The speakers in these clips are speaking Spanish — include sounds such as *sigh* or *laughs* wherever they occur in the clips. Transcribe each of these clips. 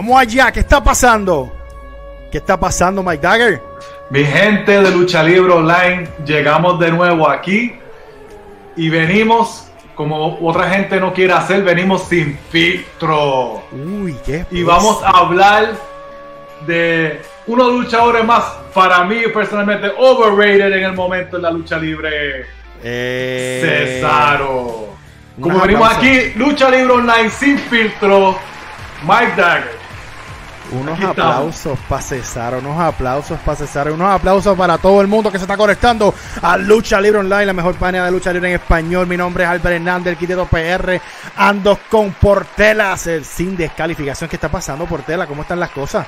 Vamos allá, ¿qué está pasando? ¿Qué está pasando, Mike Dagger? Mi gente de Lucha Libre Online, llegamos de nuevo aquí y venimos, como otra gente no quiere hacer, venimos sin filtro. Uy, qué. Y vamos a hablar de unos luchadores más, para mí personalmente, overrated en el momento en la lucha libre. Eh... Cesaro. Como venimos aquí, Lucha Libre Online sin filtro, Mike Dagger. Unos Aquí aplausos para César, unos aplausos para César, unos aplausos para todo el mundo que se está conectando a Lucha Libre Online, la mejor página de lucha libre en español. Mi nombre es Albert Hernández, el Quiteto PR. Ando con Portelas, el sin descalificación. ¿Qué está pasando, Portela? ¿Cómo están las cosas?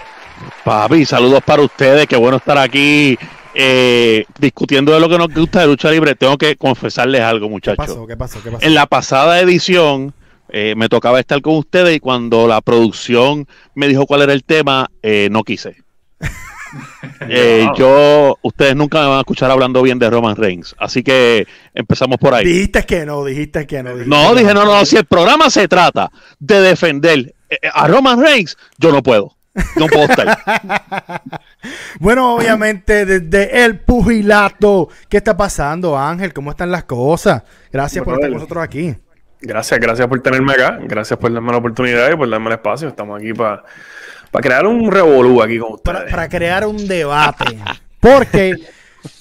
Papi, saludos para ustedes. Qué bueno estar aquí eh, discutiendo de lo que nos gusta de lucha libre. Tengo que confesarles algo, ¿Qué muchachos. pasó? ¿Qué pasó? ¿Qué pasó? En la pasada edición eh, me tocaba estar con ustedes y cuando la producción me dijo cuál era el tema, eh, no quise. *laughs* Eh, Wow. yo, ustedes nunca me van a escuchar hablando bien de Roman Reigns, así que empezamos por ahí. Dijiste que no, dijiste que no. dijiste No, que dije, no, no, si el programa se trata de defender eh, a Roman Reigns, yo no puedo. No puedo estar. *laughs* Bueno, obviamente, desde el pugilato. ¿Qué está pasando, Ángel? ¿Cómo están las cosas? Gracias por estar con nosotros aquí. Gracias, gracias por tenerme acá. Gracias por darme la oportunidad y por darme el espacio. Estamos aquí para crear un revolú aquí con ustedes. para, para crear un debate. Porque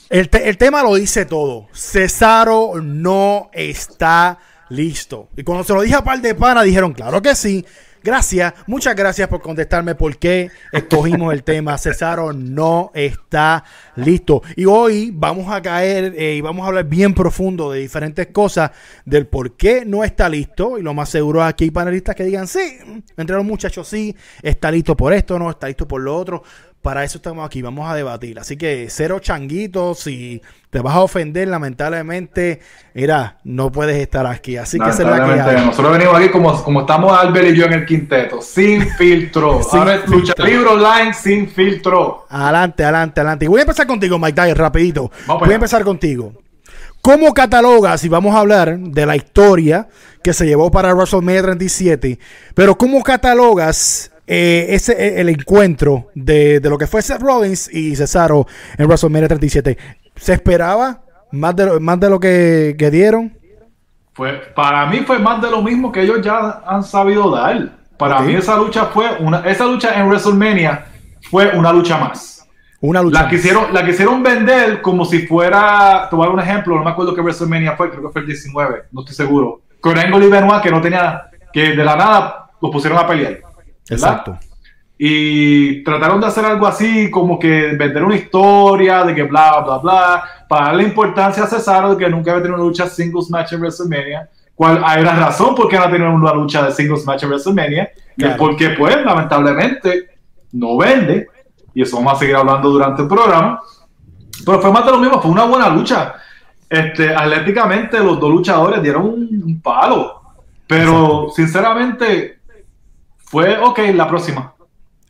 el, te- el tema lo dice todo. Cesaro no está listo. Y cuando se lo dije a par de pana, dijeron, claro que sí. Gracias, muchas gracias por contestarme por qué escogimos el tema. Cesaro no está listo. Y hoy vamos a caer eh, y vamos a hablar bien profundo de diferentes cosas, del por qué no está listo. Y lo más seguro es que hay panelistas que digan, sí, entre los muchachos sí, está listo por esto, no, está listo por lo otro. Para eso estamos aquí, vamos a debatir. Así que cero changuitos, si te vas a ofender, lamentablemente, mira, no puedes estar aquí. Así que es la que. Nosotros venimos aquí como, como estamos Albert y yo en el quinteto, sin *laughs* filtro. Sin Ahora es Lucha. Libre Online sin filtro. Adelante, adelante, adelante. Y voy a empezar contigo, Mike Dyer, rapidito. para Voy a empezar contigo. ¿Cómo catalogas, y vamos a hablar de la historia que se llevó para WrestleMania 37, pero cómo catalogas eh, ese, el encuentro de, de lo que fue Seth Rollins y Cesaro en WrestleMania 37? ¿Se esperaba más de lo, más de lo que, que dieron? Fue, para mí fue más de lo mismo que ellos ya han sabido dar. Para mí esa lucha fue una, esa lucha en WrestleMania fue una lucha más. Una lucha. La quisieron, la quisieron vender como si fuera, dar un ejemplo, no me acuerdo qué WrestleMania fue, creo que fue el 19, no estoy seguro. Con Angle y Benoit que no tenía, que de la nada los pusieron a pelear. ¿Verdad? Exacto. Y trataron de hacer algo así, como que vender una historia de que bla, bla, bla, para darle importancia a Cesaro de que nunca había tenido una lucha singles match en WrestleMania. Cual hay una razón por qué no ha tenido una lucha de singles match en WrestleMania. Claro. es porque, pues, lamentablemente, no vende. Y eso vamos a seguir hablando durante el programa. Pero fue más de lo mismo, fue una buena lucha. Este, atléticamente, los dos luchadores dieron un, un palo. Pero, sinceramente, fue ok, la próxima.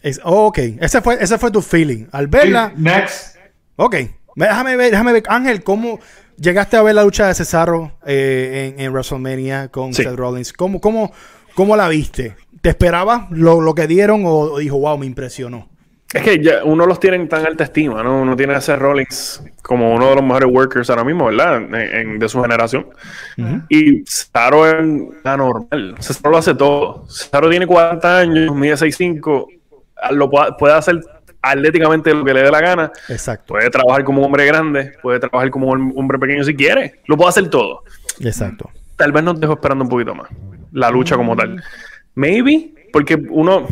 Es- oh, ok, ese fue, ese fue tu feeling. Al verla, Sí, next. Ok, déjame ver, déjame ver, Ángel, ¿cómo llegaste a ver la lucha de Cesaro eh, en, en WrestleMania con Sí. Seth Rollins? ¿Cómo, cómo, cómo la viste? ¿Te esperabas lo, lo que dieron o, o dijo, wow, me impresionó? Es que ya uno los tiene en tan alta estima, ¿no? Uno tiene a Seth Rollins como uno de los mejores workers ahora mismo, ¿verdad? En- en- de su generación. Y Cesaro es anormal. Cesaro lo hace todo. Cesaro tiene 40 años, mide 6'5", lo puede, hacer atléticamente lo que le dé la gana. Exacto, Puede trabajar como un hombre grande, puede trabajar como un hombre pequeño si quiere. Lo puede hacer todo. exacto. Tal vez nos dejó esperando un poquito más. La lucha como tal. Maybe, porque uno...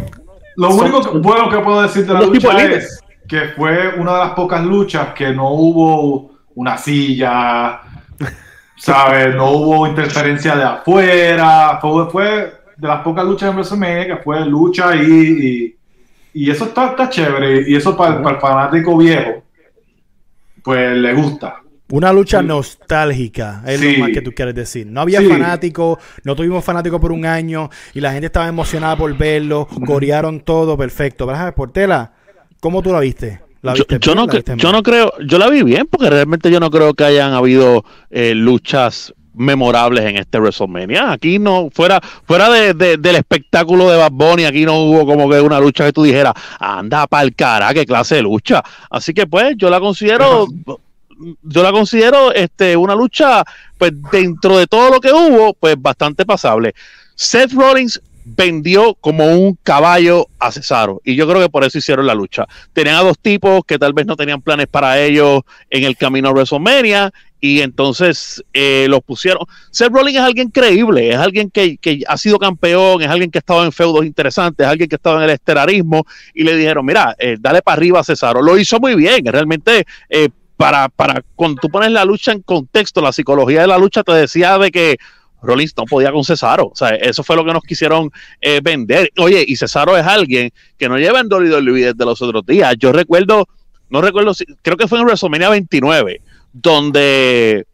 Lo Son- único que- bueno que puedo decir de la lucha es que fue una de las pocas luchas que no hubo una silla, *laughs* ¿sabes? No hubo interferencia de afuera. Fue, fue de las pocas luchas en WrestleMania que fue lucha y, y, y eso está, está chévere. Y eso para, para el fanático viejo, pues le gusta. Una lucha nostálgica, es Sí. lo más que tú quieres decir. No había Sí. fanáticos, no tuvimos fanáticos por un año y la gente estaba emocionada por verlo, corearon todo, perfecto. ¿Verdad, Portela? ¿Cómo tú la viste? ¿La Yo, viste yo bien? no, ¿La cre- viste yo no creo, yo la vi bien porque realmente yo no creo que hayan habido eh, luchas memorables en este WrestleMania. Aquí no, fuera, fuera de, del espectáculo de Bad Bunny, aquí no hubo como que una lucha que tú dijeras, anda pa'l cara, qué clase de lucha. Así que pues yo la considero, yo la considero este, una lucha, pues dentro de todo lo que hubo, pues bastante pasable. Seth Rollins vendió como un caballo a Cesaro. Y yo creo que por eso hicieron la lucha. Tenían a dos tipos que tal vez no tenían planes para ellos en el camino a WrestleMania. Y entonces eh, los pusieron. Seth Rollins es alguien creíble, es alguien que, ha sido campeón, es alguien que ha estado en feudos interesantes, es alguien que ha estado en el esterarismo. Y le dijeron: Mira, eh, dale para arriba a Cesaro. Lo hizo muy bien. Realmente, eh, para, para cuando tú pones la lucha en contexto, la psicología de la lucha te decía de que Rollins no podía con Cesaro. O sea, eso fue lo que nos quisieron eh, vender. Oye, y Cesaro es alguien que no lleva en WWE desde los otros días. Yo recuerdo, no recuerdo, si, creo que fue en WrestleMania 29, donde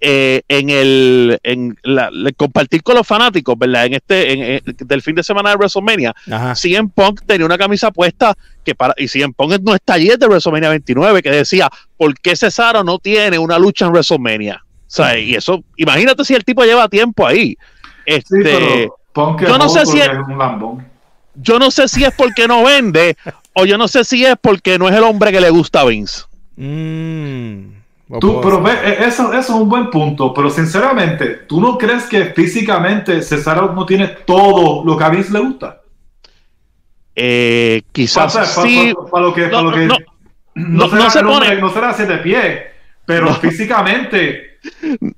eh, en el en la, compartir con los fanáticos, ¿verdad? En este del fin de semana de WrestleMania, Ajá. CM Punk tenía una camisa puesta que para y CM Punk no está allí de WrestleMania 29 que decía, ¿por qué Cesaro no tiene una lucha en WrestleMania? O sea, y eso, imagínate si el tipo lleva tiempo ahí. Este, yo no sé si es, yo no sé si es porque no vende o yo no sé si es porque no es el hombre que le gusta a Vince. Mm, tú, pero ve, e, eso, eso, es un buen punto, pero sinceramente, ¿tú no crees que físicamente César no tiene todo lo que a Vince le gusta? Eh, quizás sí. Para, lo que, no, lo que no, será, se pone... no será de pie, pero físicamente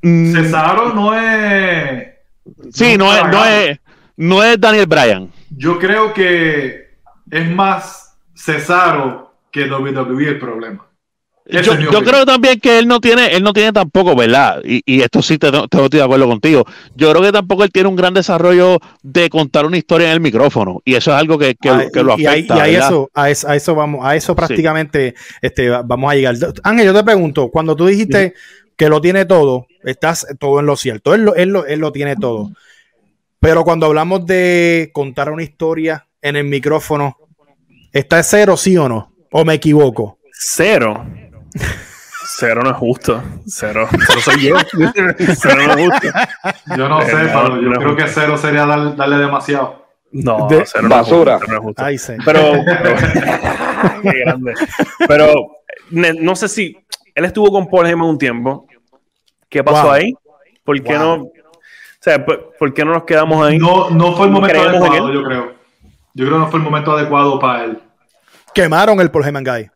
Mm. Cesaro no es. Sí, no, es, no, es, no es Daniel Bryan. Yo creo que es más Cesaro que WWE el problema. Yo, creo también que él no tiene, él no tiene tampoco, ¿verdad? Y, esto sí te, estoy de acuerdo contigo. Yo creo que tampoco él tiene un gran desarrollo de contar una historia en el micrófono. Y eso es algo que, que, ah, lo afecta. Y, a, eso, a, eso, vamos, a eso prácticamente este, vamos a llegar. Ángel, yo te pregunto, cuando tú dijiste que lo tiene todo, estás todo en lo cierto. Él lo, él lo, él lo tiene todo. Pero cuando hablamos de contar una historia en el micrófono, ¿está cero, sí o no? ¿O me equivoco? Cero. Cero no es justo. Cero. Cero soy yo. cero no es justo. Yo no sé, pero yo creo que cero sería darle demasiado. No, cero basura. No es justo. Ay, sí. Pero, *laughs* pero *laughs* qué grande. Pero no sé si él estuvo con Paul Heyman un tiempo. ¿Qué pasó ahí? ¿Por qué no? O sea, ¿por, qué no nos quedamos ahí? No, no fue el momento adecuado, yo creo. Yo creo que no fue el momento adecuado para él. Quemaron el Paul Heyman Guy.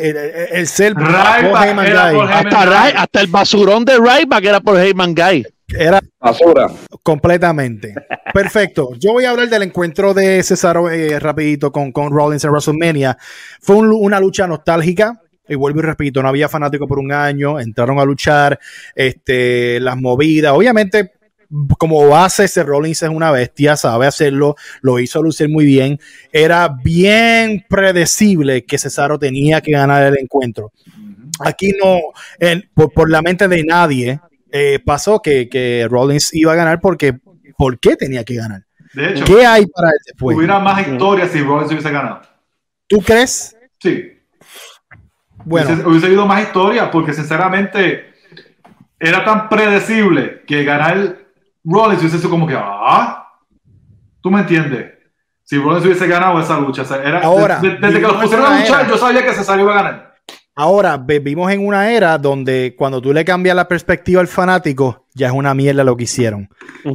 El, el, ser Paul Heyman Guy. Hasta, hasta, el basurón de Ryback era Paul Heyman Guy. Era basura. Completamente. *laughs* Perfecto. Yo voy a hablar del encuentro de Cesaro eh, rapidito con, con Rollins en WrestleMania. Fue una lucha nostálgica y vuelvo y repito, no había fanático por un año, entraron a luchar, este, las movidas, obviamente como base, ese Rollins es una bestia, sabe hacerlo, lo hizo lucir muy bien. Era bien predecible que Cesaro tenía que ganar el encuentro. Aquí no, por, la mente de nadie, eh, pasó que, que, Rollins iba a ganar porque ¿por qué tenía que ganar? De hecho, ¿qué hay para él después? Hubiera más historias si Rollins hubiese ganado. ¿Tú crees? Sí. Bueno. Hubiese, habido más historia porque sinceramente era tan predecible que ganar Rollins hubiese sido como que, ah, tú me entiendes. Si Rollins hubiese ganado esa lucha, era, Ahora, desde, que los pusieron a luchar, yo sabía que Cesaro iba a ganar. Ahora, vivimos en una era donde cuando tú le cambias la perspectiva al fanático, ya es una mierda lo que hicieron.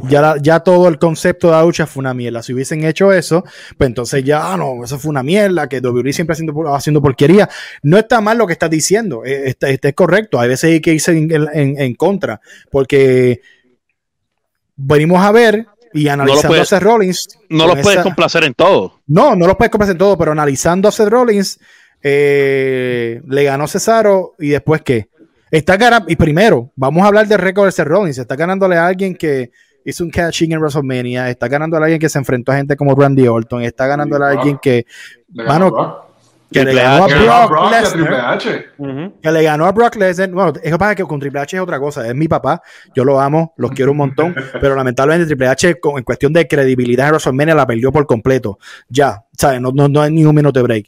Ya, ya todo el concepto de la lucha fue una mierda. Si hubiesen hecho eso, pues entonces ya, ah, no, eso fue una mierda, que WWE siempre haciendo, haciendo porquería. No está mal lo que estás diciendo, este, es correcto. Hay veces hay que irse en, contra, porque venimos a ver y analizando a Seth Rollins. No los puedes complacer en todo. No, no los puedes complacer en todo, pero analizando a Seth Rollins eh, le ganó Cesaro y después qué. Está ganando, y primero, vamos a hablar del récord de Seth Rollins. Está ganándole a alguien que hizo un catching en WrestleMania, está ganándole a alguien que se enfrentó a gente como Randy Orton, está ganándole a alguien que, que le ganó a Brock a Lesnar. Que le ganó a Brock Lesnar. Bueno, es que pasa que con Triple H es otra cosa. Es mi papá. Yo lo amo, los quiero un montón. *laughs* pero lamentablemente Triple H, con- en cuestión de credibilidad en WrestleMania, la perdió por completo. Ya, ¿sabes? No, no, no hay ni un minuto de break.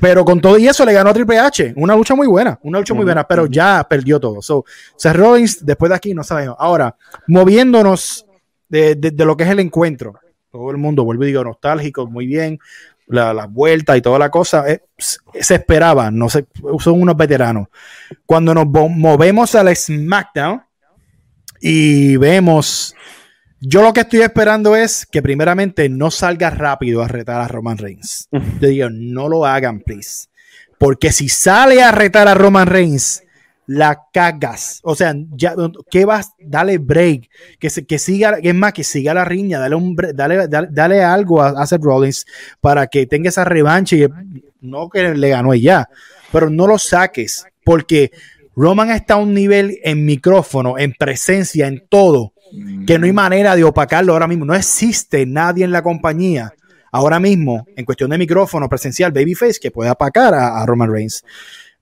Pero con todo y eso le ganó a Triple H. Una lucha muy buena. Una lucha muy buena, pero ya perdió todo. So, Seth Rollins, después de aquí, no sabemos. Ahora, moviéndonos de, de- de lo que es el encuentro. Todo el mundo, vuelvo y digo, nostálgico, muy bien. La, la vuelta y toda la cosa, eh, se se esperaba, no sé, son unos veteranos. Cuando nos movemos al SmackDown y vemos, yo lo que estoy esperando es que primeramente no salga rápido a retar a Roman Reigns. Yo digo, no lo hagan, please. Porque si sale a retar a Roman Reigns, la cagas. O sea, ya, ¿qué vas? Dale break. Que, se, que siga, es más, que siga la riña. Dale, un, bre- dale, dale, dale algo a, a Seth Rollins para que tenga esa revancha. Y, no que le ganó ya, pero no lo saques. Porque Roman está a un nivel en micrófono, en presencia, en todo, que no hay manera de opacarlo ahora mismo. No existe nadie en la compañía ahora mismo, en cuestión de micrófono presencial, Babyface, que pueda apacar a, a Roman Reigns.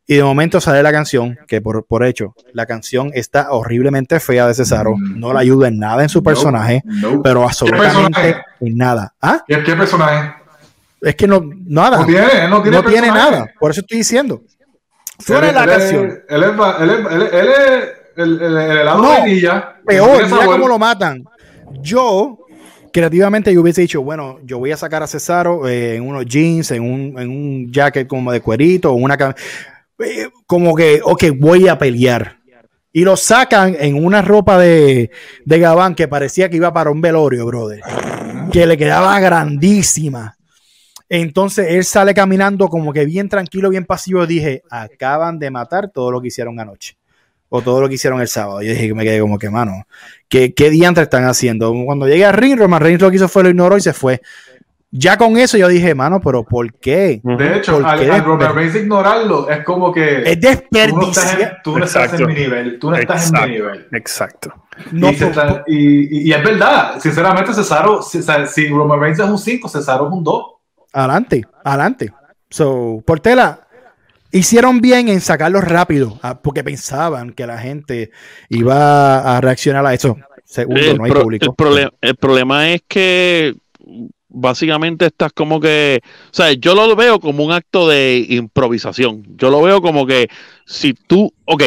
Y de momento sale la canción, que por, por hecho, la canción está horriblemente fea de Cesaro. Mm. No le ayuda en nada en su personaje, Nope. pero absolutamente personaje? en nada. ¿Ah? ¿Qué, qué personaje? Es que no, nada. No tiene, no tiene, no tiene nada. Por eso estoy diciendo. Suena Él- la él canción. Él es, él es, el, el, el helado No, de vainilla. Peor, mira cómo lo matan. Yo, creativamente, yo hubiese dicho, bueno, yo voy a sacar a Cesaro eh, en unos jeans, en un, en un jacket como de cuerito, o una cam- como que, ok, voy a pelear. Y lo sacan en una ropa de, de gabán que parecía que iba para un velorio, brother. Que le quedaba grandísima. Entonces él sale caminando como que bien tranquilo, bien pasivo. Dije, acaban de matar todo lo que hicieron anoche. O todo lo que hicieron el sábado. Yo dije que me quedé como que, mano, ¿qué, qué diantres están haciendo? Cuando llegué a Ring, Roman Reigns lo que hizo fue lo ignoró y se fue. Ya con eso yo dije, mano, pero ¿por qué? De hecho, ¿Por al, qué? al Roman Reigns ignorarlo es como que Es tú no estás, en, desperdicio. tú no estás en Exacto. mi nivel. Tú no estás en mi nivel. Exacto. No, y, se está- y- y- y es verdad, sinceramente, Cesaro, si, si Roman Reigns es un 5, Cesaro es un 2. Adelante, adelante. So, Portela, hicieron bien en sacarlo rápido, ah, porque pensaban que la gente iba a reaccionar a eso. Segundo, el, no hay pro- público. el problema es que básicamente estás como que, o sea, yo lo veo como un acto de improvisación. Yo lo veo como que si tú, ok,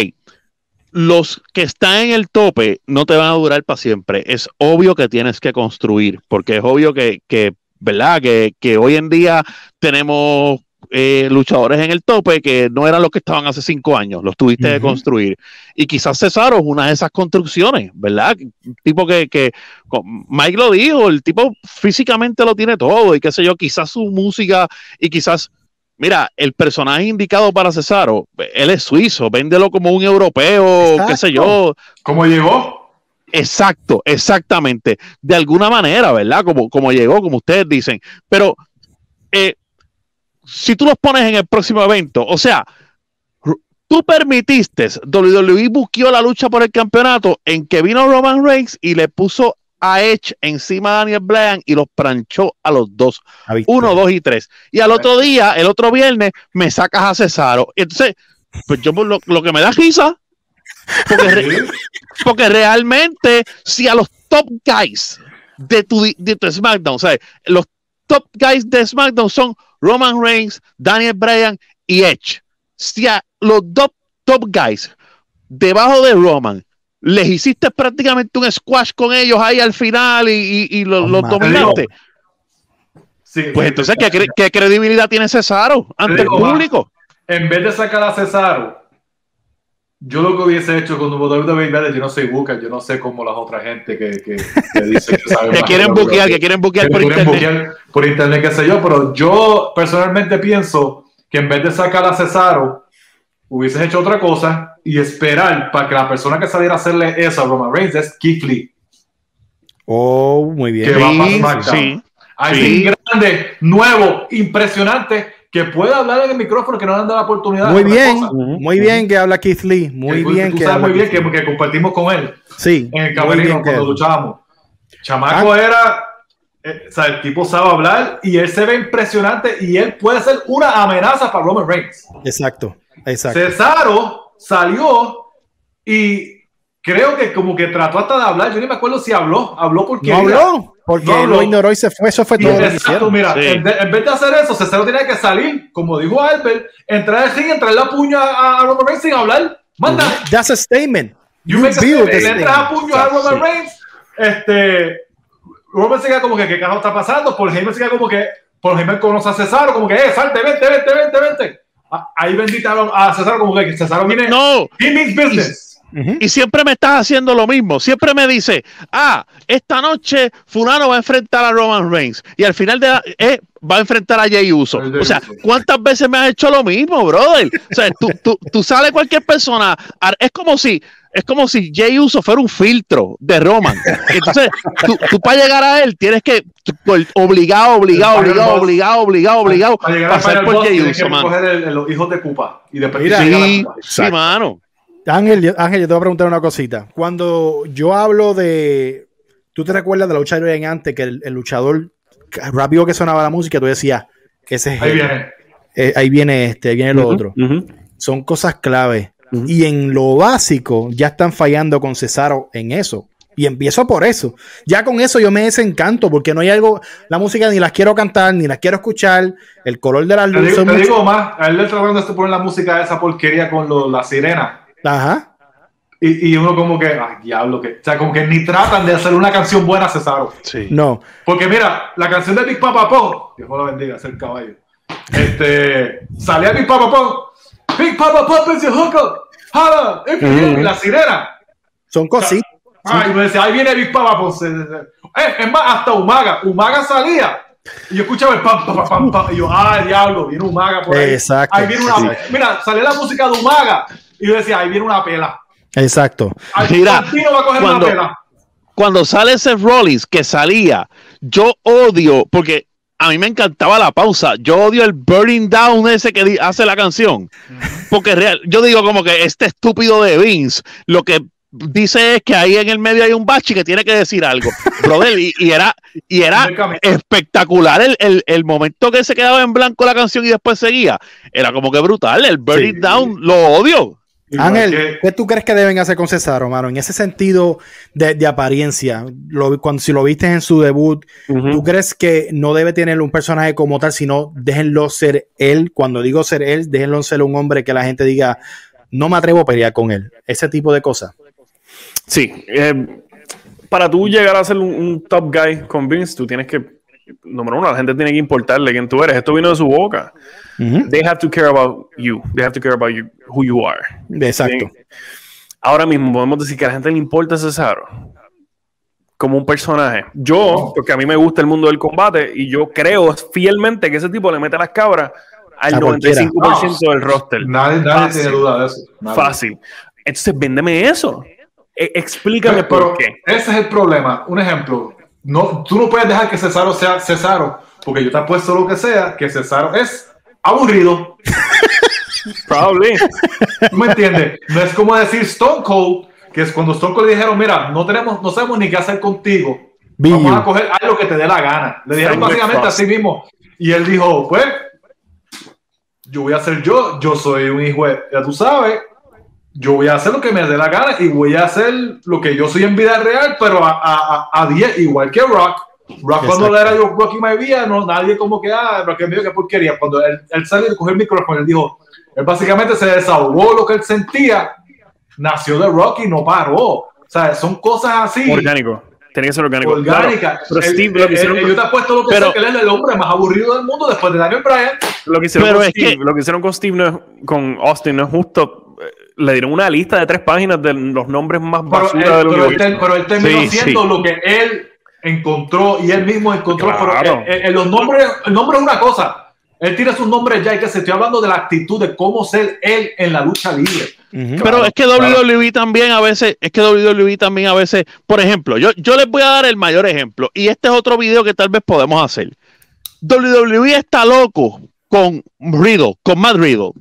los que están en el tope no te van a durar para siempre. Es obvio que tienes que construir, porque es obvio que, que ¿verdad? Que, que hoy en día tenemos eh, luchadores en el tope que no eran los que estaban hace cinco años, los tuviste Ujú. construir. Y quizás Cesaro es una de esas construcciones, ¿verdad? Un tipo que, que Mike lo dijo, el tipo físicamente lo tiene todo y qué sé yo, quizás su música y quizás, mira, el personaje indicado para Cesaro, él es suizo, véndelo como un europeo, qué sé yo, ¿Cómo llegó? Exacto, exactamente. De alguna manera, ¿verdad? Como, como llegó, como ustedes dicen. Pero eh, si tú los pones en el próximo evento, o sea, tú permitiste, WWE buscó la lucha por el campeonato en que vino Roman Reigns y le puso a Edge encima a Daniel Bryan y los planchó a los dos, Ah, uno, dos y tres. Y al otro día, el otro viernes, me sacas a Cesaro. Entonces, pues yo lo, lo que me da risa, porque re- porque realmente, si a los top guys de tu, de tu SmackDown, o sea, los top guys de SmackDown son Roman Reigns, Daniel Bryan y Edge. Si a los top, top guys debajo de Roman les hiciste prácticamente un squash con ellos ahí al final y, y, y lo- Oh, los madre. dominaste, Sí, pues sí, entonces. ¿qué, cre- qué credibilidad tiene Cesaro ante el digo, público? En vez de sacar a Cesaro, yo lo que hubiese hecho con WWE, yo no soy Booker, yo no sé cómo las otras gente que, que, que dice que saben *laughs* Que quieren buquear, que quieren buquear que por quieren internet. buquear por internet, qué sé yo, pero yo personalmente pienso que en vez de sacar a Cesaro, hubieses hecho otra cosa y esperar para que la persona que saliera a hacerle eso a Roman Reigns es Keith Lee, Oh, muy bien. que va para Sí, SmackDown. sí. Alguien Sí. grande, nuevo, impresionante, que pueda hablar en el micrófono, que no le han dado la oportunidad. Muy bien, muy bien que habla Keith Lee. Muy Que tú- bien tú que sabes habla muy bien que, que compartimos con él Sí, en el camerino cuando luchábamos. Chamaco era eh, o sea, el tipo sabe hablar y él se ve impresionante y él puede ser una amenaza para Roman Reigns. Exacto, exacto. Cesaro salió y creo que como que trató hasta de hablar. Yo ni me acuerdo si habló. Habló porque. No habló, porque No habló. lo ignoró y se fue. Eso fue Y todo lo que exacto, hicieron. mira, Sí. en, de- en vez de hacer eso, Cesaro tenía que salir, como dijo Albert, entrar al ring, entrar la puño a, a Roman Reigns sin hablar. Manda, That's a statement. You You make a statement. Le entras a puño a Roman Reigns. Este. Roman se queda como que, ¿qué carajo está pasando? Paul Heyman se queda como que. Paul Heyman conoce a Cesaro, como que, eh, salte, vente, vente, vente, vente. Ah, Ahí benditaron a Cesaro, como que Cesaro viene. No, He means business. Y siempre me estás haciendo lo mismo. Siempre me dice, ah, esta noche Fulano va a enfrentar a Roman Reigns y al final de la, eh, va a enfrentar a Jay Uso. O sea. ¿cuántas veces me has hecho lo mismo, brother? O sea, tú, tú, tú sales cualquier persona, a- es como si es como si Jay Uso fuera un filtro de Roman. Entonces, tú, tú para llegar a él tienes que obligado, obligado, obligado, obligado, obligado, obligado, Para pasar por Jay tienes que Uso, mano. coger el- el- los hijos de Cupa. Y después Sí, sí, mano. Ángel, Ángel, yo te voy a preguntar una cosita. Cuando yo hablo de. ¿Tú te recuerdas de la lucha libre en antes que el, el luchador, rápido que sonaba la música, tú decías, ese es Ahí viene. Eh, ahí viene este, ahí viene lo otro. Son cosas clave. Y en lo básico, ya están fallando con Cesaro en eso. Y empiezo por eso. Ya con eso yo me desencanto porque no hay algo. La música ni las quiero cantar, ni las quiero escuchar. El color de las Te luces. digo, te mucho- digo más, a él le tratando de poner la música de esa porquería con lo- la sirena. Ajá. Y, y uno como que, ay, diablo, que, o sea, como que ni tratan de hacer una canción buena a Cesaro. Sí. No. Porque mira, la canción de Big Papa Pop, Dios lo bendiga, es el caballo. Este, salía Big Papa Pop, Big Papa Pop is your hookup, holla, if you hear me", la sirena. Son cositas. Ay, me decía, ahí viene Big Papa Pop. se- se- se- Eh, es más, hasta Umaga, Umaga salía. Y yo escuchaba el pam, pam, pam, pam, y yo, ay, diablo, viene Umaga por ahí. Exacto. Ahí viene una, Sí. mira, salía la música de Umaga. Y yo decía, ahí viene una pela. Exacto. Ahí Mira, Santino va a coger cuando- una pela. cuando sale Seth Rollins, que salía, yo odio, porque a mí me encantaba la pausa, yo odio el burning down ese que hace la canción, porque real, yo digo como que este estúpido de Vince, lo que dice es que ahí en el medio hay un bache que tiene que decir algo, *laughs* brother, y, y era, y era espectacular el, el- el momento que se quedaba en blanco la canción y después seguía, era como que brutal, el burning Sí. down lo odio. Ángel, que- ¿qué tú crees que deben hacer con Cesaro, mano? En ese sentido de, de apariencia, lo- cuando si lo viste en su debut. ¿tú crees que no debe tener un personaje como tal, sino déjenlo ser él? Cuando digo ser él, déjenlo ser un hombre que la gente diga, no me atrevo a pelear con él. Ese tipo de cosas. Sí. eh, para tú llegar a ser un, un top guy con Vince, tú tienes que, número uno, la gente tiene que importarle quién tú eres. Esto vino de su boca. They have to care about you. They have to care about you, who you are. Exacto. Ahora mismo podemos decir que a la gente le importa Cesaro como un personaje. Yo, porque a mí me gusta el mundo del combate y yo creo fielmente que ese tipo le mete las cabras al A cualquiera. 95% del roster. Nadie, nadie tiene duda de eso. Nadie. Fácil. Entonces, véndeme eso. E- explícame Pero por qué. ese es el problema. Un ejemplo. No, tú no puedes dejar que Cesaro sea Cesaro, porque yo te apuesto lo que sea, que Cesaro es aburrido. Probably. ¿Tú me entiendes? No es como decir Stone Cold, que es cuando Stone Cold le dijeron, mira, no tenemos, no sabemos ni qué hacer contigo. Be Vamos you. a coger lo que te dé la gana. Le dijeron básicamente así mismo. Y él dijo, pues, yo voy a ser yo, yo soy un hijo de, ya tú sabes, yo voy a hacer lo que me dé la gana y voy a hacer lo que yo soy en vida real, pero a, a, a, a 10, igual que Rock. Rock cuando Exacto. le era yo Rocky My Vida, no, nadie como que, ah, Rock es mío, qué porquería. Cuando él, él salió y cogió el micrófono, él dijo, él básicamente se desahogó lo que él sentía, nació de Rocky y no paró. O sea, son cosas así Orgánico. Tiene que ser orgánico. orgánica. Claro, pero El- Steve, lo que hicieron, el- yo te apuesto lo que pero- sé, que él es el hombre más aburrido del mundo después de Daniel Bryan. lo que hicieron pero con es Steve, que- lo que hicieron con Steve, no es- con Austin, no es justo. Eh, Le dieron una lista de tres páginas de los nombres más Pero basura él, del pero él universo. pero él terminó Sí, siendo sí. lo que él encontró y él mismo encontró. Claro. Pero eh, eh, los nombres, el nombre es una cosa. Él tiene sus nombres ya y que se estoy hablando de la actitud de cómo ser él en la lucha libre. Pero es que WWE también a veces, es que WWE también a veces, por ejemplo, yo, yo les voy a dar el mayor ejemplo, y este es otro video que tal vez podemos hacer. WWE está loco con Riddle, con Matt Riddle.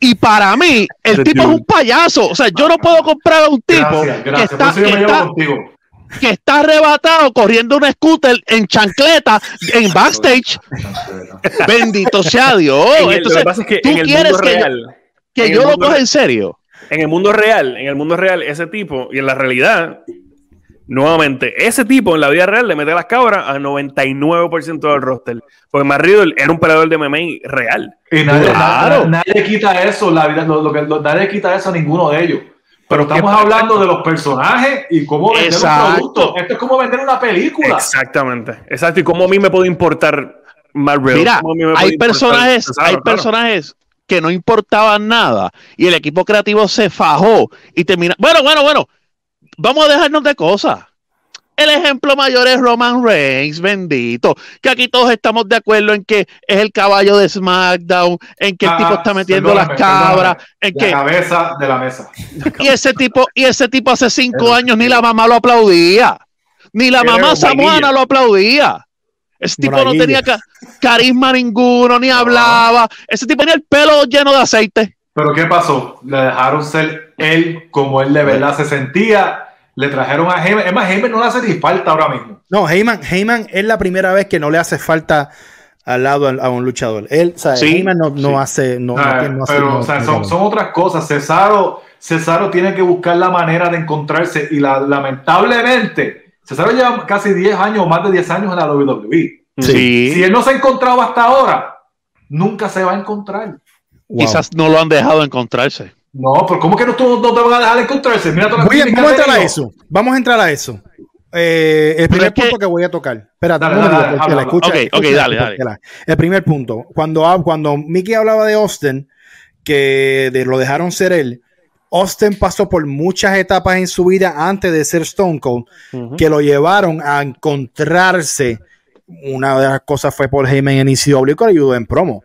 Y para mí, el The tipo es un payaso. O sea, yo no puedo comprar a un tipo Gracias, que gracias. Está, que. Que está arrebatado corriendo un scooter en chancleta en *laughs* backstage. Bendito sea Dios. En el- Entonces, lo que pasa es que tú en el quieres mundo que, real, que yo lo coja en serio. en el mundo real, en el mundo real, ese tipo, y en la realidad, nuevamente, ese tipo en la vida real le mete las cabras al 99% del roster. Porque Matt Riddle era un peleador de MMA real. Y nadie, Claro. na- nadie quita eso, la vida, lo, lo que, lo- nadie quita eso a ninguno de ellos. Pero ¿qué estamos hablando de los personajes y cómo vender Exacto. un producto. Esto es como vender una película. Exactamente. Exacto. ¿Y cómo a mí me puede importar Riddle? Mira, ¿Cómo a mí me puede hay personajes, hay Claro. personajes que no importaban nada y el equipo creativo se fajó y termina. Bueno, bueno, bueno. Vamos a dejarnos de cosas. El ejemplo mayor es Roman Reigns, bendito. Que aquí todos estamos de acuerdo en que es el caballo de SmackDown, en que el Ah, tipo está metiendo las cabras, en La que cabeza de la mesa. y ese tipo y ese tipo hace cinco años ni la mamá lo aplaudía, ni la mamá samuana lo aplaudía. Ese tipo no tenía ca- carisma ninguno, ni hablaba. Ese tipo tenía el pelo lleno de aceite. Pero ¿qué pasó? Le dejaron ser él como él de verdad se sentía. Le trajeron a Heyman. Es más, Heyman no le hace ni falta ahora mismo. No, Heyman, Heyman es la primera vez que no le hace falta al lado a un luchador. Él, o sea, Sí, Heyman no, no sí. hace. No, no Ah, tiene- no hace- pero no- o sea, no- son, son otras cosas. Cesaro, Cesaro tiene que buscar la manera de encontrarse y la, lamentablemente Cesaro lleva casi 10 años, más de 10 años en la WWE. Sí. Si él no se ha encontrado hasta ahora, nunca se va a encontrar. Wow. Quizás no lo han dejado encontrarse. No, pero ¿cómo que no, tú no te van a dejar encontrarse? Mira todas las Voy a- clínicas vamos a entrar a eso. Vamos a entrar a eso. Eh, el primer que- punto que voy a tocar. Espérate, Dale, un dale, dale, la escucha- dale, la- El primer punto. Cuando, cuando Mickey hablaba de Austin, que de- lo dejaron ser él, Austin pasó por muchas etapas en su vida antes de ser Stone Cold que lo llevaron a encontrarse. Una de las cosas fue por Heyman en ECW que le ayudó en promo.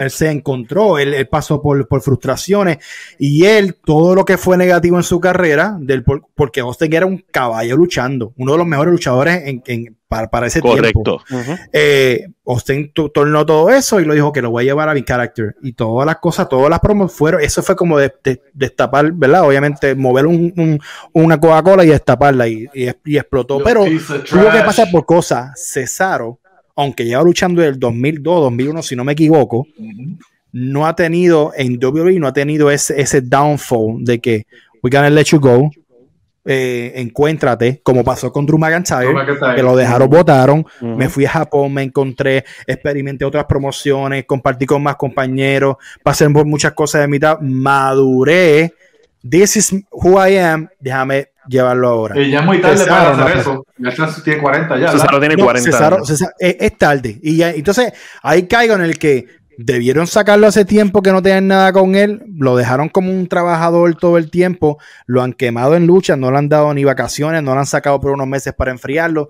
Él se encontró, él, él pasó por, por frustraciones y él, todo lo que fue negativo en su carrera, del, por- porque Austin era un caballo luchando, uno de los mejores luchadores en, en- para, para ese tiempo. Correcto. Eh, Austin tornó todo eso y lo dijo que lo voy a llevar a mi character. Y todas las cosas, todas las promos fueron, eso fue como de, de- destapar, ¿verdad? Obviamente, mover un- un- una Coca-Cola y destaparla y, y- y explotó. Pero tuvo que pasar por cosas. Cesaro, aunque lleva luchando desde el 2002, 2001, si no me equivoco, no ha tenido en WWE, no ha tenido ese, ese downfall de que we gonna let you go. eh, encuéntrate, como pasó con Drew McIntyre, Drew McIntyre. que lo dejaron, votaron. Me fui a Japón, me encontré, experimenté otras promociones, compartí con más compañeros, pasé por muchas cosas de mitad, maduré. This is who I am. Déjame llevarlo ahora. Y ya es muy tarde Cesaro, para hacer no, eso. Ya Cesaro tiene 40 ya. Cesaro tiene No, 40 Cesaro- años. Cesaro- es, es tarde. Y ya, entonces ahí caigo en el que debieron sacarlo hace tiempo que no tenían nada con él. Lo dejaron como un trabajador todo el tiempo. Lo han quemado en lucha. No le han dado ni vacaciones. No lo han sacado por unos meses para enfriarlo.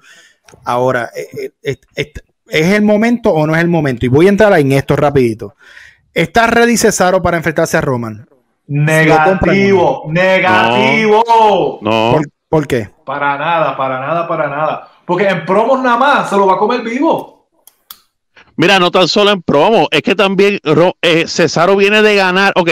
Ahora, eh, eh, eh, eh, ¿es el momento o no es el momento? Y voy a entrar en esto rapidito. ¿Está ready Cesaro para enfrentarse a Roman? Negativo, negativo. No. ¿Por, por qué? Para nada, para nada, para nada. Porque en promos nada más se lo va a comer vivo. Mira, no tan solo en promo, es que también eh, Cesaro viene de ganar. Ok,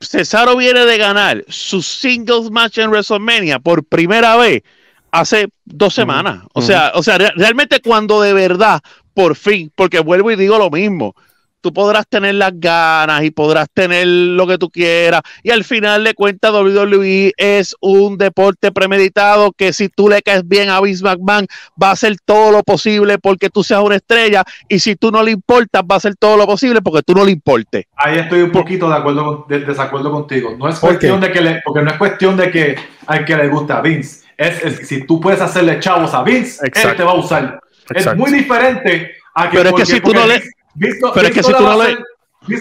Cesaro viene de ganar su singles match en WrestleMania por primera vez hace dos semanas. O sea, o sea, re- realmente cuando de verdad, por fin, porque vuelvo y digo lo mismo. Tú podrás tener las ganas y podrás tener lo que tú quieras. Y al final de cuentas, WWE es un deporte premeditado que si tú le caes bien a Vince McMahon, va a hacer todo lo posible porque tú seas una estrella. Y si tú no le importas, va a hacer todo lo posible porque tú no le importes. Ahí estoy un poquito de acuerdo con- de- desacuerdo contigo. No es ¿Por cuestión de que le, porque no es cuestión de que al que le gusta a Vince. Es, es- si tú puedes hacerle chavos a Vince, él te va a usar. Es muy diferente a que Pero es que si tú no le- No- pero es que si tú no le-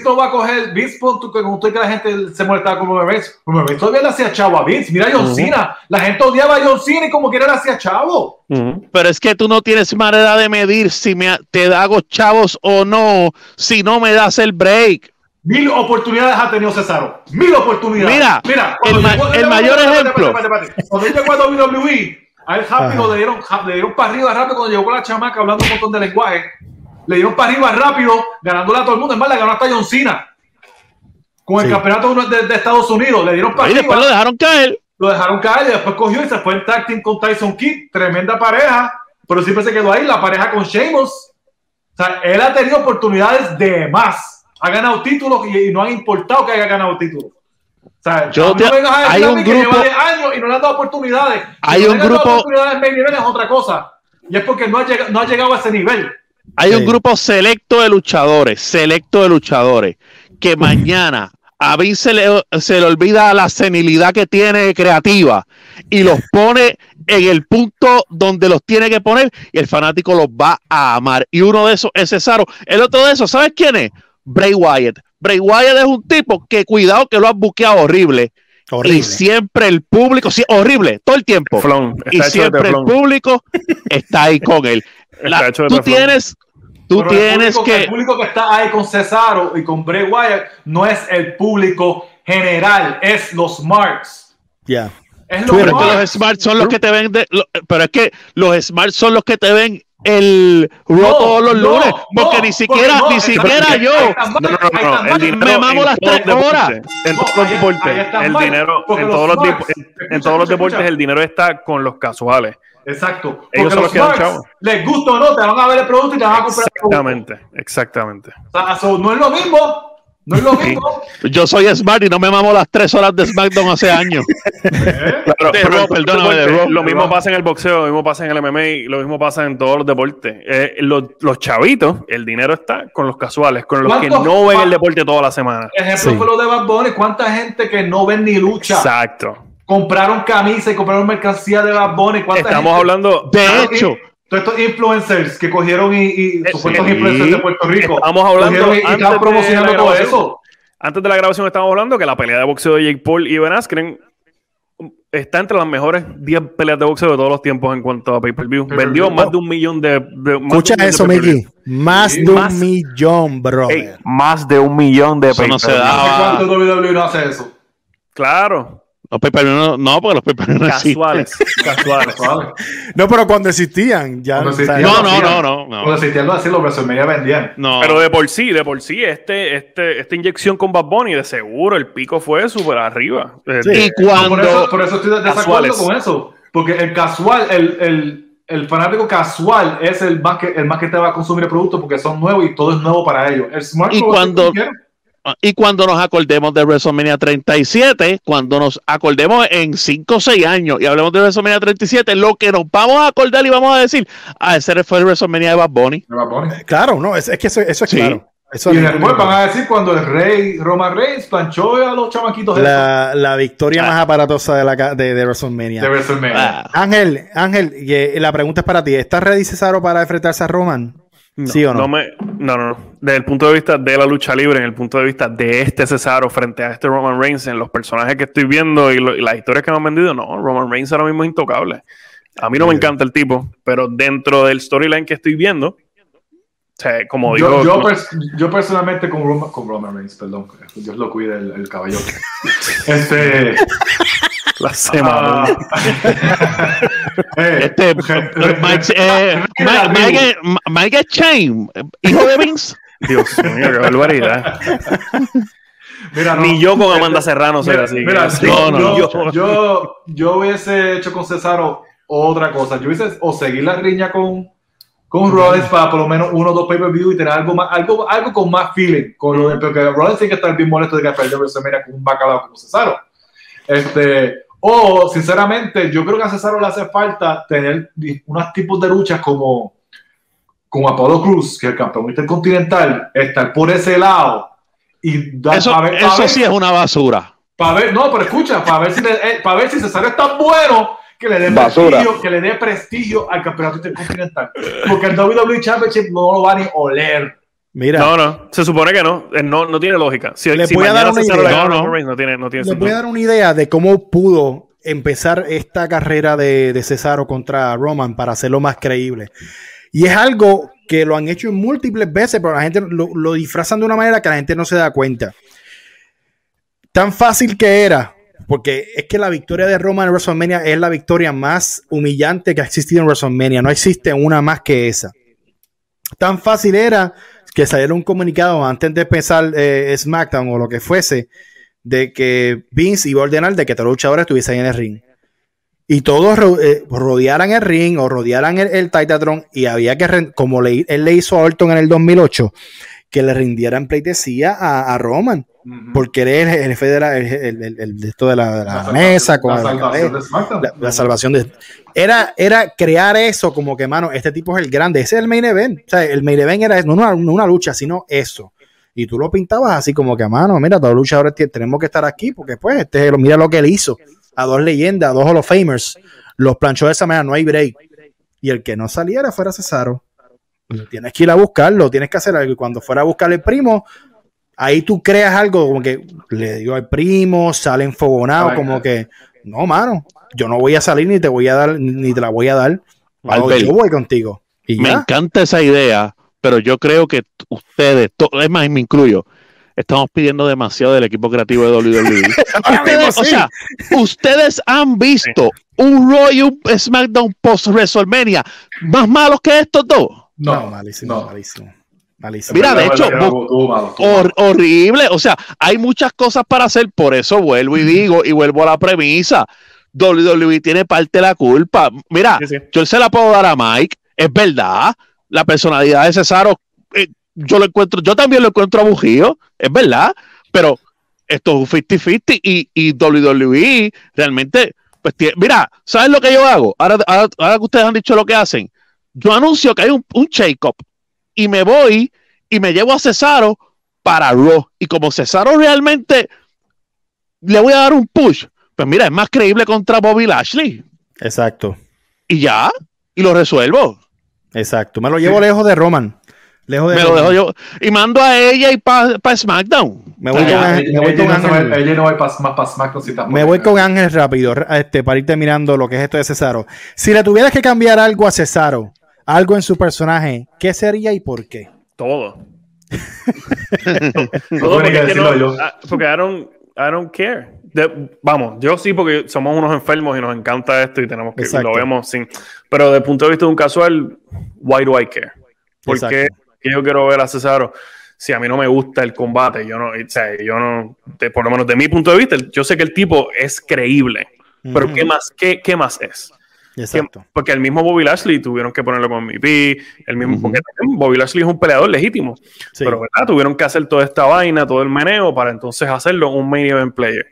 no va a coger, pon tú, como tú que la gente se molestaba con Roman Reigns. Roman Reigns todavía le hacía chavo a Vince. Mira a John Ujú. Cena. La gente odiaba a John Cena y como quiera le hacía chavo. Pero es que tú no tienes manera de medir si me, te hago chavos o no, si no me das el break. Mil oportunidades ha tenido Cesaro. Mil oportunidades. Mira, cuando el ma- llegó- el mayor ejemplo. Cuando llegó a WWE, a él rápido le dieron, le dieron para arriba rápido cuando llegó con la chamaca hablando un montón de lenguaje. Le dieron para arriba rápido, ganándole a todo el mundo. Es más, le ganó hasta John Cena. Con el Sí. campeonato de, de Estados Unidos. Le dieron para Y después lo arriba. dejaron caer. lo dejaron caer y después cogió y se fue en tag team con Tyson Kidd, tremenda pareja, pero siempre se quedó ahí, la pareja con Sheamus. O sea, él ha tenido oportunidades de más. Ha ganado títulos y, y no han importado que haya ganado títulos. O sea, Yo no te- vengas a hay a un que grupo- lleva 10 años y no le han dado oportunidades. Hay Si no un le han dado grupo- oportunidades en es otra cosa. Y es porque no ha llegado, no ha llegado a ese nivel. Hay un grupo selecto de luchadores, selecto de luchadores, que *clears throat* mañana a Vince se le, se le olvida la senilidad que tiene creativa y los *laughs* pone en el punto donde los tiene que poner y el fanático los va a amar. Y uno de esos es Cesaro. El otro de esos, ¿sabes quién es? Bray Wyatt. Bray Wyatt es un tipo que cuidado que lo has buqueado horrible. Horrible. Y siempre el público, sí, horrible, todo el tiempo. Y siempre el público está ahí con él. La- Está hecho de tú teflón. tienes, tú Pero el tienes público- que El público que está ahí con Cesaro y con Bray Wyatt no es el público general, es los Marks. Ya. Es los. Pero es que los Marks. smart son los que te ven de- lo- pero es que los smart son los que te ven el No, todos los no, lunes porque no, ni siquiera porque no, ni siquiera yo ahí está mal, No, no, ahí no, está no, mal. el dinero Me mamo las tres horas. En No, todos los deportes, el dinero, en todos los, en- todos deportes el dinero está con los casuales. Exacto. Ellos Porque son los los Marks, les gusta o no, te van a ver el producto y te van a comprar el producto. Exactamente, exactamente. O sea, so, no es lo mismo. No es lo mismo. yo soy smart y no me mamo las tres horas de SmackDown hace años *laughs* ¿Eh? Claro, pero perdóname, de Raw. Lo mismo pasa en el boxeo, lo mismo pasa en el MMA, lo mismo pasa en todos los deportes. Eh, los, los chavitos, el dinero está con los casuales, con los que ¿Cuántos- no ven el deporte toda la semana. Ejemplo Sí. fue lo de Bad Bunny. ¿Cuánta gente que no ven ni lucha Exacto. Compraron camisas y compraron mercancía de Bad Bunny? ¿Cuánta Estamos gente- hablando de hecho Todos estos influencers que cogieron y, y supuestos sí. influencers de Puerto Rico. Estamos hablando y, y antes estaban de promocionando la todo grabación. eso. Antes de la grabación estábamos hablando que la pelea de boxeo de Jake Paul y Ben Askren está entre las mejores 10 peleas de boxeo de todos los tiempos en cuanto a pay-per-view. Vendió más de un millón de... Escucha de eso. Mickey. Más Sí, de un más- millón, bro. Ey, más de un millón de Eso no se da. ¿Cuánto WWE no hace eso? Claro. Los pay-per-view no, no, porque los pay-per-view no existen. Casuales. *laughs* Casuales. No, pero cuando existían, ya. Cuando existían, No, no, no, no, no. Cuando existían lo hacían, los WrestleMania vendían. no. Pero de por sí, de por sí, este, este, esta inyección con Bad Bunny, de seguro, el pico fue súper arriba. Eh, Sí. y No, cuando por, eso, por eso estoy de desacuerdo con eso. Porque el casual, el, el, el fanático casual es el más, que, el más que te va a consumir el producto porque son nuevos y todo es nuevo para ellos. El smart Y cuando-. Y cuando nos acordemos de WrestleMania 37, cuando nos acordemos en 5 o 6 años y hablemos de WrestleMania 37, lo que nos vamos a acordar y vamos a decir, ah, ese fue el WrestleMania de Bad Bunny. Eh, Claro, no, es, es que eso, eso es Sí. claro. Eso Y es- después van a decir cuando el rey Roman Reigns planchó a los chamaquitos la, la victoria Ah. más aparatosa de, la, ca- de, de WrestleMania. de WrestleMania. Ah, Ángel, Ángel, y, eh, la pregunta es para ti. ¿Estás ready, Cesaro, para enfrentarse a Roman? ¿Sí o no? No, me, no, no, no. Desde el punto de vista de la lucha libre, en el punto de vista de este Cesaro frente a este Roman Reigns, en los personajes que estoy viendo y, lo- y las historias que me han vendido, no, Roman Reigns ahora mismo es intocable. A mí no me encanta el tipo, pero dentro del storyline que estoy viendo, sea, como Yo, digo, yo, como- pers- yo personalmente con Roman, con Roman Reigns, perdón, Dios lo cuide el, el caballote. *laughs* Este, la semana. ah, *laughs* eh, este, Mike, eh, Mike, Mike, Mike Chain, hijo de Vince. Dios mío, qué barbaridad. mira, no, Ni yo con este, Amanda Serrano soy Mira, así. mira, que- No, no, yo, yo- yo, yo hubiese hecho con Cesaro otra cosa. Yo hubiese o seguir la riña con, con Rollins para por lo menos uno o dos pay-per-view y tener algo más, algo, algo con más feeling. Con lo de, porque Rollins tiene que estar bien molesto de que perdió WrestleMania con un bacalao como Cesaro. Este, o sinceramente, yo creo que a Cesaro le hace falta tener unos tipos de luchas como, como Apollo Cruz, que es el campeón intercontinental, estar por ese lado y Eso, ver- eso ver- sí es una basura. para ver, no, pero escucha, para ver si, eh, para ver si Cesaro es tan bueno que le dé Basura. prestigio, que le dé prestigio al campeonato intercontinental. Porque el WWE Championship no lo va ni a oler. Mira, No, no, se supone que no. Eh, No, no tiene lógica. Si, Le si voy a dar una idea. No, no. No tiene, no tiene les voy a dar una idea de cómo pudo empezar esta carrera de, de Cesaro contra Roman para hacerlo más creíble. Y es algo que lo han hecho en múltiples veces, pero la gente lo, lo disfrazan de una manera que la gente no se da cuenta. Tan fácil que era, porque es que la victoria de Roman en WrestleMania es la victoria más humillante que ha existido en WrestleMania. No existe una más que esa. Tan fácil era que saliera un comunicado antes de empezar eh, SmackDown o lo que fuese, de que Vince iba a ordenar de que todos los luchadores estuviesen en el ring. Y todos eh, rodearan el ring o rodearan el, el Titatron y había que, como le- él le hizo a Orton en el 2008, que le rindieran pleitesía a Roman, Ujú. porque él es el jefe de la, el, el- esto de la, de la La salvación- mesa, con la salvación de la, salvación de era era crear eso como que mano este tipo es el grande ese es el main event. O sea el main event era no una, no una lucha sino eso. Y tú lo pintabas así como que mano mira todos los luchadores tenemos que estar aquí porque pues este mira lo que él hizo. A dos leyendas a dos Hall of Famers. Los planchó de esa manera no hay break. Y el que no saliera fuera Cesaro. Tienes que ir a buscarlo tienes que hacer algo. Y cuando fuera a buscar el primo ahí tú creas algo como que le digo al primo sale enfogonado Ay, como ay. que no mano yo no voy a salir ni te voy a dar ni te la voy a dar Albert, yo voy contigo y Me ya encanta esa idea, pero yo creo que ustedes, es más, me incluyo, estamos pidiendo demasiado del equipo creativo de WWE. *laughs* ustedes, o sea, ustedes han visto un y un SmackDown post WrestleMania más malos que estos dos. no, No, malísimo no. malísimo malísimo Mira, de hecho. Hor- horrible. O sea, hay muchas cosas para hacer. Por eso vuelvo y digo y vuelvo a la premisa. WWE tiene parte de la culpa. Mira, Sí, sí. yo se la puedo dar a Mike. Es verdad. La personalidad de Cesaro, eh, yo lo encuentro, yo también lo encuentro aburrido. Es verdad. Pero esto es un 50-50 y, y WWE realmente, pues tiene- mira, ¿sabes lo que yo hago? Ahora, ahora, ahora que ustedes han dicho lo que hacen, yo anuncio que hay un, un shake-up y me voy y me llevo a Cesaro para Raw. Y como Cesaro realmente le voy a dar un push, pues mira, es más creíble contra Bobby Lashley. exacto Y ya, y lo resuelvo. exacto me lo llevo lejos de Roman lejos de Me lo Roman. dejo yo. Y mando a ella y para SmackDown. me voy con Ángel- me voy Ella con no va- Ángel ella no va pa- más para SmackDown si me voy con Ángel rápido este, para ir terminando lo que es esto de Cesaro si le tuvieras que cambiar algo a Cesaro algo en su personaje ¿qué sería y por qué? Todo. *laughs* Todo porque, es que no- ah, porque I don't, I don't care. De- vamos, yo sí porque somos unos enfermos y nos encanta esto y tenemos que Exacto. lo vemos sin. Pero desde el punto de vista de un casual, why do I care? ¿Por qué Exacto. que yo quiero ver a Cesaro? Si a mí no me gusta el combate, yo no, o sea, yo no, de- por lo menos de mi punto de vista, yo sé que el tipo es creíble, pero Ujú. ¿qué más, qué, qué más es? Exacto Que- porque el mismo Bobby Lashley tuvieron que ponerlo con MVP, el mismo, porque también Bobby Lashley es un peleador legítimo, Sí. pero ¿verdad? tuvieron que hacer toda esta vaina, todo el meneo para entonces hacerlo un main event player.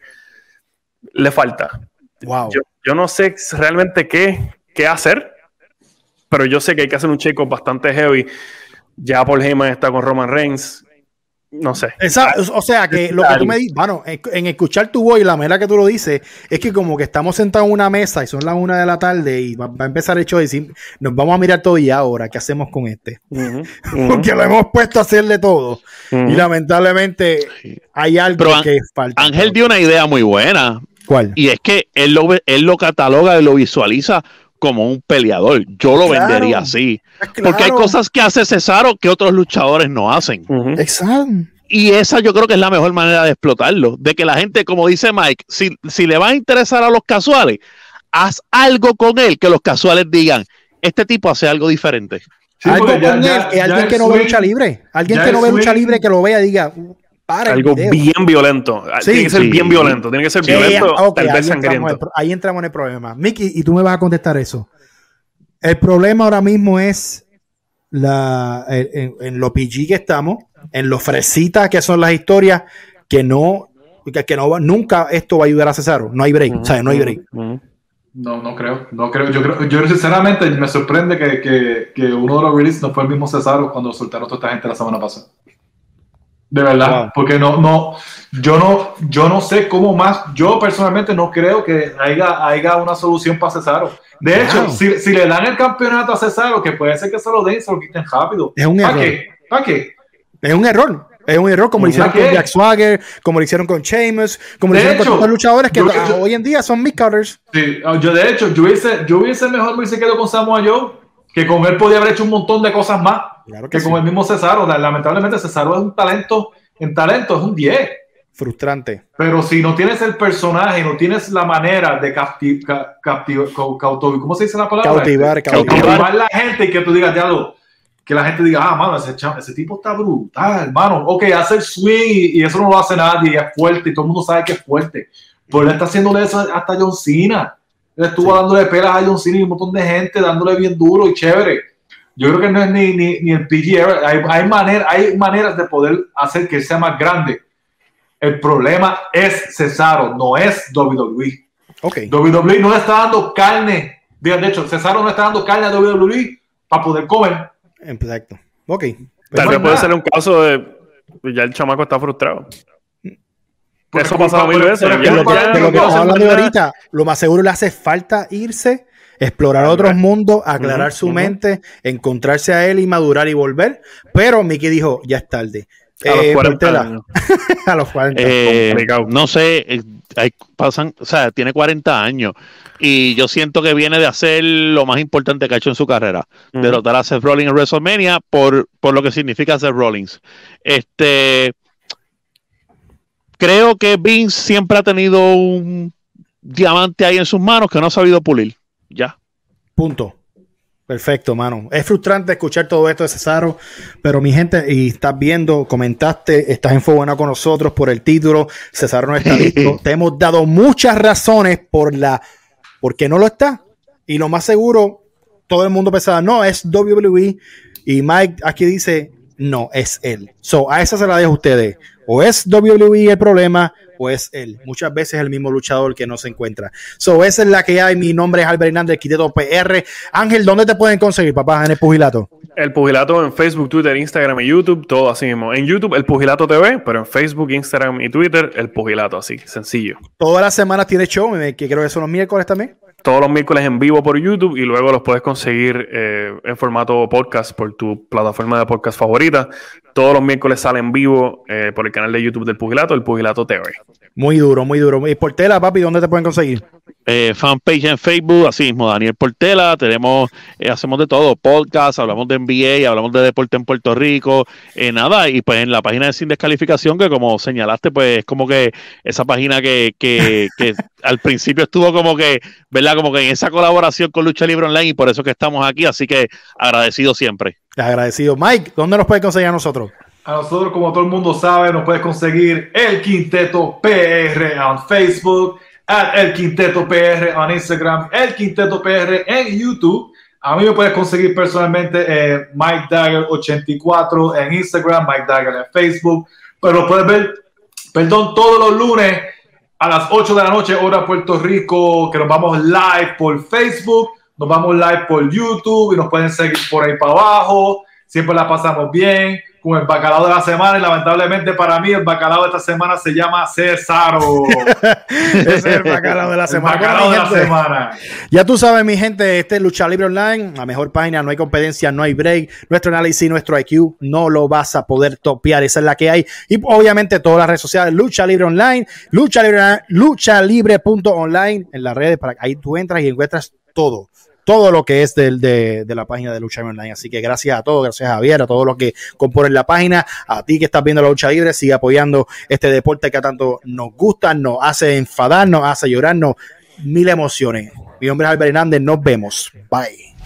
Le falta. wow Yo, yo no sé realmente qué, qué hacer, pero yo sé que hay que hacer un check bastante heavy. Ya Paul Heyman está con Roman Reigns. No sé. Esa- o sea que lo que tú me dices, bueno, en, escuchar tu voz y la manera que tú lo dices, es que como que estamos sentados en una mesa y son las una de la tarde y va, va a empezar el show y decir, nos vamos a mirar todo y ahora, ¿qué hacemos con este? *laughs* Porque lo hemos puesto a hacerle todo y lamentablemente hay algo Pero que falta. Ángel dio una idea muy buena. ¿Cuál? Y es que él lo, ve- él lo cataloga y lo visualiza como un peleador. Yo lo Claro. vendería así. Porque hay cosas que hace Cesaro que otros luchadores no hacen. Exacto. Y esa yo creo que es la mejor manera de explotarlo. De que la gente, como dice Mike, si, si le va a interesar a los casuales, haz algo con él que los casuales digan, este tipo hace algo diferente. Sí, algo ya- con ya- él, que alguien que no ve lucha libre, alguien que no ve lucha libre que lo vea y diga, "Uh, para el Algo video". bien violento. Sí, tiene que ser sí. bien violento. Tiene que ser Sí, violento, ok, tal ahí, vez entramos en el, sangriento. pro- ahí entramos en el problema. Mickey, y tú me vas a contestar eso. El problema ahora mismo es la, en, en- lo PG que estamos, en lo fresitas que son las historias, que no, que, que no va- nunca esto va a ayudar a Cesaro. No hay break, o sea, no hay break. Ujú. No, no creo, no creo. Yo creo, yo sinceramente me sorprende que, que, que uno de los releases no fue el mismo Cesaro cuando soltaron a toda esta gente la semana pasada. De verdad, Wow. porque no, no, yo no, yo no sé cómo más. Yo personalmente no creo que haya, haya una solución para Cesaro. De hecho, Wow. si, si le dan el campeonato a Cesaro, que puede ser que se lo den, se lo quiten rápido. Es un ¿Para error. qué? ¿Para qué? Es un error. Es un error como lo hicieron ¿Para con qué? Jack Swagger, como lo hicieron con Sheamus, como lo hicieron hecho, con otros luchadores que yo- yo- hoy en día son mid cutters. Sí, ah, yo de hecho, yo hubiese, yo hubiese mejor me hubiese quedado con Samoa Joe, que con él podía haber hecho un montón de cosas más. Claro que que sí. con el mismo Cesaro. La- Lamentablemente Cesaro es un talento, en talento es un 10. Frustrante. Pero si no tienes el personaje, no tienes la manera de capti- ca- capti- cau- cautiv- ¿cómo se dice la palabra? Cautivar, cautivar. Cautivar la gente y que tú digas, ya lo, que la gente diga, ah, mano, ese, ese tipo está brutal, hermano. Ok, hace el swing y, eso no lo hace nadie, es fuerte y todo el mundo sabe que es fuerte. Pero él está haciéndole eso hasta John Cena. Él estuvo dándole pelas a John Cena y un montón de gente dándole bien duro y chévere. Yo creo que no es ni, ni, ni el PG hay, hay, manera, hay maneras de poder hacer que sea más grande. El problema es Cesaro, no es WWE. Okay. WWE no le está dando carne. De hecho, Cesaro no está dando carne a WWE para poder comer. Exacto. Ok. Tal vez puede ser un caso de ya el chamaco está frustrado. Eso ha pasado mil veces. lo, que hablando ahorita, lo más seguro le hace falta irse, explorar otros mundos, aclarar su mente, encontrarse a él y madurar y volver. Pero Mickey dijo, ya es tarde. A los 40 eh, años. *laughs* a los 40. Eh, no sé, eh, hay, pasan, o sea, tiene 40 años y yo siento que viene de hacer lo más importante que ha hecho en su carrera, derrotar a Seth Rollins en WrestleMania por, por lo que significa Seth Rollins. Este, creo que Vince siempre ha tenido un diamante ahí en sus manos que no ha sabido pulir. Ya. Punto. Perfecto, mano. Es frustrante escuchar todo esto de Cesaro, pero mi gente, y estás viendo, comentaste, estás en fuego con nosotros por el título, Cesaro no está listo. *laughs* Te hemos dado muchas razones por la, por qué no lo está. Y lo más seguro, todo el mundo pensaba, no, es WWE. Y Mike aquí dice, no, es él. So, a esa se la dejo a ustedes. O es WWE el problema, o es él. Muchas veces el mismo luchador que no se encuentra. So, esa es la que hay. Mi nombre es Albert Hernández, Quiteto PR. Ángel, ¿dónde te pueden conseguir, papá, en el pugilato? El pugilato en Facebook, Twitter, Instagram y YouTube, todo así mismo. En YouTube, el pugilato TV, pero en Facebook, Instagram y Twitter, el pugilato, así, sencillo. Todas las semanas tiene show, que creo que son los miércoles también todos los miércoles en vivo por YouTube y luego los puedes conseguir eh, en formato podcast por tu plataforma de podcast favorita. Todos los miércoles salen en vivo eh, por el canal de YouTube del Pugilato, el Pugilato TV. Muy duro, muy duro. Y Portela, papi, ¿dónde te pueden conseguir? Eh, fanpage en Facebook, así mismo, Daniel Portela. Tenemos, hacemos de todo, podcast, hablamos de NBA, hablamos de deporte en Puerto Rico, nada. Y pues en la página de Sin Descalificación, que como señalaste, pues es como que esa página que, que, que *laughs* al principio estuvo como que, ¿verdad? Como que en esa colaboración con Lucha Libre Online y por eso que estamos aquí, así que agradecido siempre. Agradecido. Mike, ¿dónde nos puede conseguir a nosotros? A nosotros, como todo el mundo sabe, nos puedes conseguir el Quinteto PR en Facebook, el Quinteto PR en Instagram, el Quinteto PR en YouTube. A mí me puedes conseguir personalmente eh, Mike Dagger 84 en Instagram, Mike Dagger en Facebook, pero puedes ver, perdón, todos los lunes a las 8 de la noche, hora Puerto Rico, que nos vamos live por Facebook, nos vamos live por YouTube y nos pueden seguir por ahí para abajo. Siempre la pasamos bien con el bacalao de la semana y lamentablemente para mí el bacalao de esta semana se llama Cesaro. *laughs* Ese es el bacalao de la semana. bacalao de la semana. Ya tú sabes, mi gente, este es Lucha Libre Online, la mejor página, no hay competencia, no hay break. Nuestro análisis, nuestro IQ, no lo vas a poder topear, esa es la que hay. Y obviamente todas las redes sociales, Lucha Libre Online, Lucha Libre, Lucha Libre.online en las redes, para ahí tú entras y encuentras todo todo lo que es de, la página de Lucha Online. Así que gracias a todos, gracias a Javier, a todos los que componen la página, a ti que estás viendo la lucha libre, sigue apoyando este deporte que tanto nos gusta, nos hace enfadar, nos hace llorar, mil emociones. Mi nombre es Albert Hernández, nos vemos. Bye.